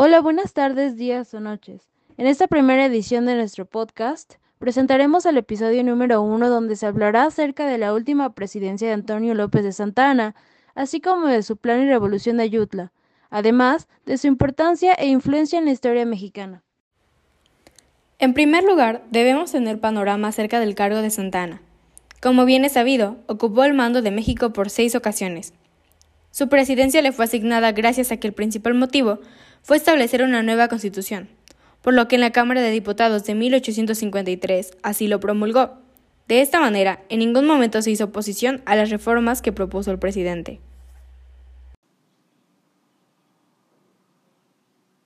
Hola, buenas tardes, días o noches. En esta primera edición de nuestro podcast presentaremos el episodio número uno donde se hablará acerca de la última presidencia de Antonio López de Santa Anna, así como de su plan y revolución de Ayutla, además de su importancia e influencia en la historia mexicana. En primer lugar, debemos tener panorama acerca del cargo de Santa Anna. Como bien es sabido, ocupó el mando de México por seis ocasiones. Su presidencia le fue asignada gracias a que el principal motivo fue establecer una nueva constitución, por lo que en la Cámara de Diputados de 1853 así lo promulgó. De esta manera, en ningún momento se hizo oposición a las reformas que propuso el presidente.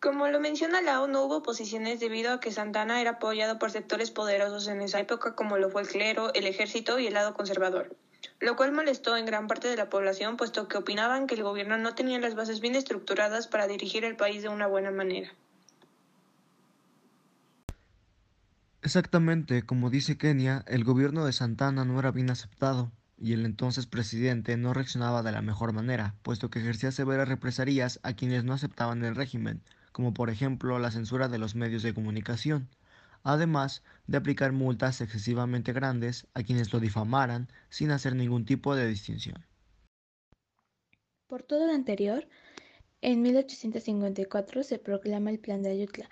Como lo menciona Lao, no hubo oposiciones debido a que Santana era apoyado por sectores poderosos en esa época como lo fue el clero, el ejército y el lado conservador, lo cual molestó en gran parte de la población puesto que opinaban que el gobierno no tenía las bases bien estructuradas para dirigir el país de una buena manera. Exactamente, como dice Kenia, el gobierno de Santana no era bien aceptado y el entonces presidente no reaccionaba de la mejor manera, puesto que ejercía severas represalias a quienes no aceptaban el régimen, como por ejemplo la censura de los medios de comunicación, además de aplicar multas excesivamente grandes a quienes lo difamaran sin hacer ningún tipo de distinción. Por todo lo anterior, en 1854 se proclama el Plan de Ayutla,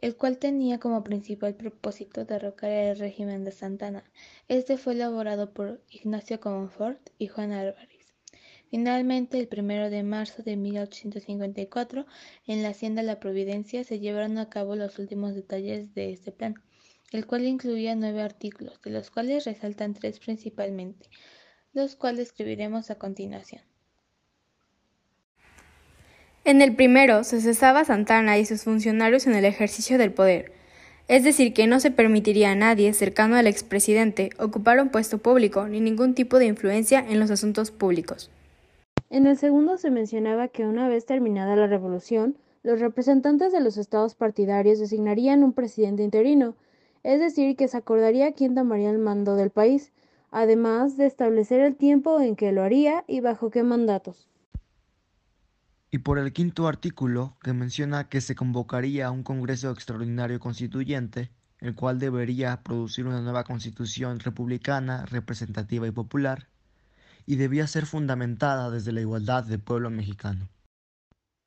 el cual tenía como principal propósito derrocar el régimen de Santana. Este fue elaborado por Ignacio Comonfort y Juan Álvarez. Finalmente, el primero de marzo de 1854, en la Hacienda La Providencia se llevaron a cabo los últimos detalles de este plan, el cual incluía nueve artículos, de los cuales resaltan tres principalmente, los cuales escribiremos a continuación. En el primero se cesaba Santana y sus funcionarios en el ejercicio del poder, es decir, que no se permitiría a nadie cercano al expresidente ocupar un puesto público ni ningún tipo de influencia en los asuntos públicos. En el segundo se mencionaba que una vez terminada la revolución, los representantes de los estados partidarios designarían un presidente interino, es decir, que se acordaría quién tomaría el mando del país, además de establecer el tiempo en que lo haría y bajo qué mandatos. Y por el quinto artículo, que menciona que se convocaría un Congreso Extraordinario Constituyente, el cual debería producir una nueva constitución republicana, representativa y popular, y debía ser fundamentada desde la igualdad del pueblo mexicano.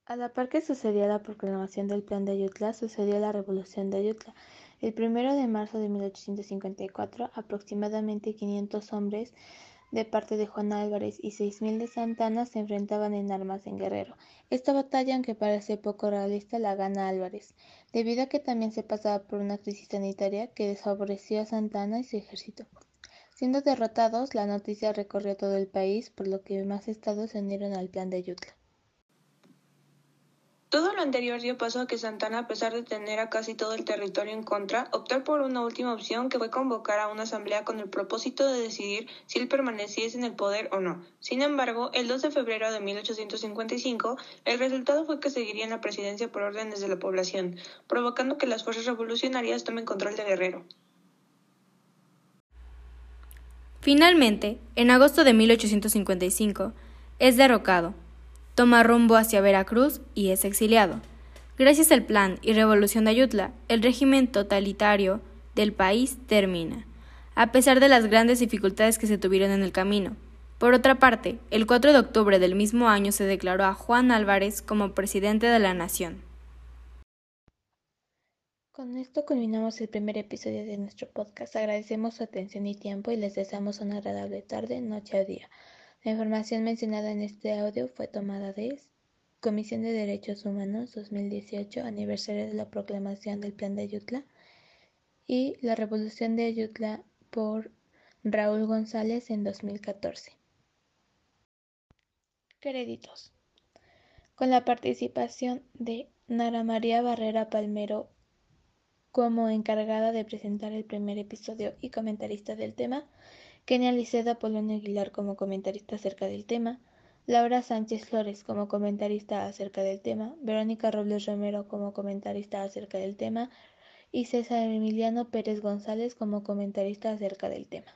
A la par que sucedía la proclamación del Plan de Ayutla, sucedió la Revolución de Ayutla. El primero de marzo de 1854, aproximadamente 500 hombres de parte de Juan Álvarez y 6.000 de Santana se enfrentaban en armas en Guerrero. Esta batalla, aunque parece poco realista, la gana Álvarez, debido a que también se pasaba por una crisis sanitaria que desfavoreció a Santana y su ejército. Siendo derrotados, la noticia recorrió todo el país, por lo que más estados se unieron al plan de Ayutla. Todo lo anterior dio paso a que Santana, a pesar de tener a casi todo el territorio en contra, optó por una última opción que fue convocar a una asamblea con el propósito de decidir si él permaneciese en el poder o no. Sin embargo, el 2 de febrero de 1855, el resultado fue que seguiría en la presidencia por órdenes de la población, provocando que las fuerzas revolucionarias tomen control de Guerrero. Finalmente, en agosto de 1855, es derrocado, toma rumbo hacia Veracruz y es exiliado. Gracias al plan y revolución de Ayutla, el régimen totalitario del país termina, a pesar de las grandes dificultades que se tuvieron en el camino. Por otra parte, el 4 de octubre del mismo año se declaró a Juan Álvarez como presidente de la nación. Con esto culminamos el primer episodio de nuestro podcast. Agradecemos su atención y tiempo y les deseamos una agradable tarde, noche o día. La información mencionada en este audio fue tomada de Comisión de Derechos Humanos 2018, aniversario de la proclamación del Plan de Ayutla y la Revolución de Ayutla por Raúl González en 2014. Créditos. Con la participación de Nara María Barrera Palmero como encargada de presentar el primer episodio y comentarista del tema, Kenia Liceda Polonio Aguilar como comentarista acerca del tema, Laura Sánchez Flores como comentarista acerca del tema, Verónica Robles Romero como comentarista acerca del tema y César Emiliano Pérez González como comentarista acerca del tema.